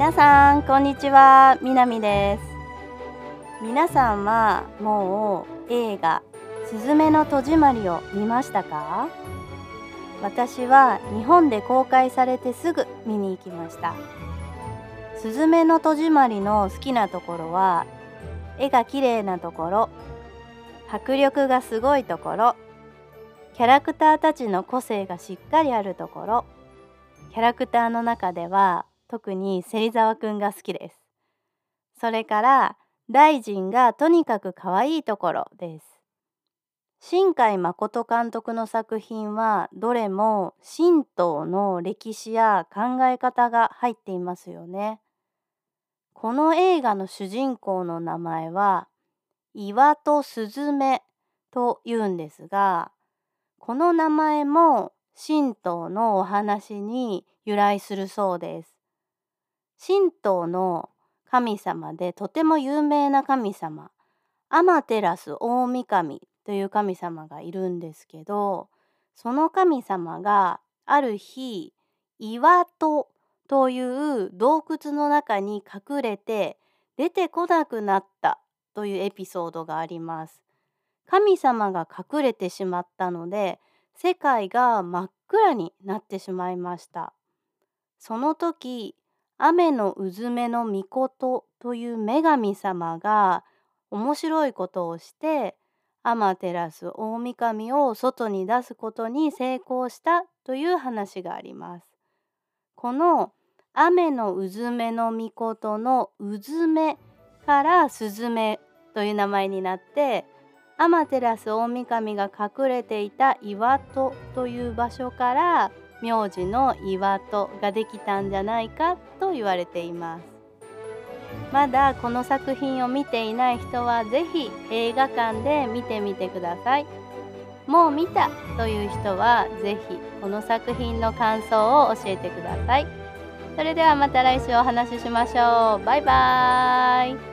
皆さんこんにちは。みなみです。皆さんはもう映画すずめの戸締まりを見ましたか？私は日本で公開されてすぐ見に行きました。すずめの戸締まりの好きなところは絵が綺麗なところ迫力がすごいところキャラクターたちの個性がしっかりあるところキャラクターの中では特に芹沢くんが好きです。それから大臣がとにかく可愛いところです。新海誠監督の作品はどれも神道の歴史や考え方が入っていますよね。この映画の主人公の名前は岩戸すずめと言うんですがこの名前も神道のお話に由来するそうです。神道の神様でとても有名な神様アマテラス大神という神様がいるんですけどその神様がある日岩戸という洞窟の中に隠れて出てこなくなったというエピソードがあります。神様が隠れてしまったので世界が真っ暗になってしまいました。その時雨のうずめの御事という女神様が面白いことをしてアマテラス大神を外に出すことに成功したという話があります。この雨のうずめの御事のうずめからスズメという名前になってアマテラス大神が隠れていた岩戸という場所から名字の岩戸ができたんじゃないかと言われています。まだこの作品を見ていない人は是非映画館で見てみてください。もう見たという人は是非この作品の感想を教えてください。それではまた来週お話ししましょう。バイバーイ。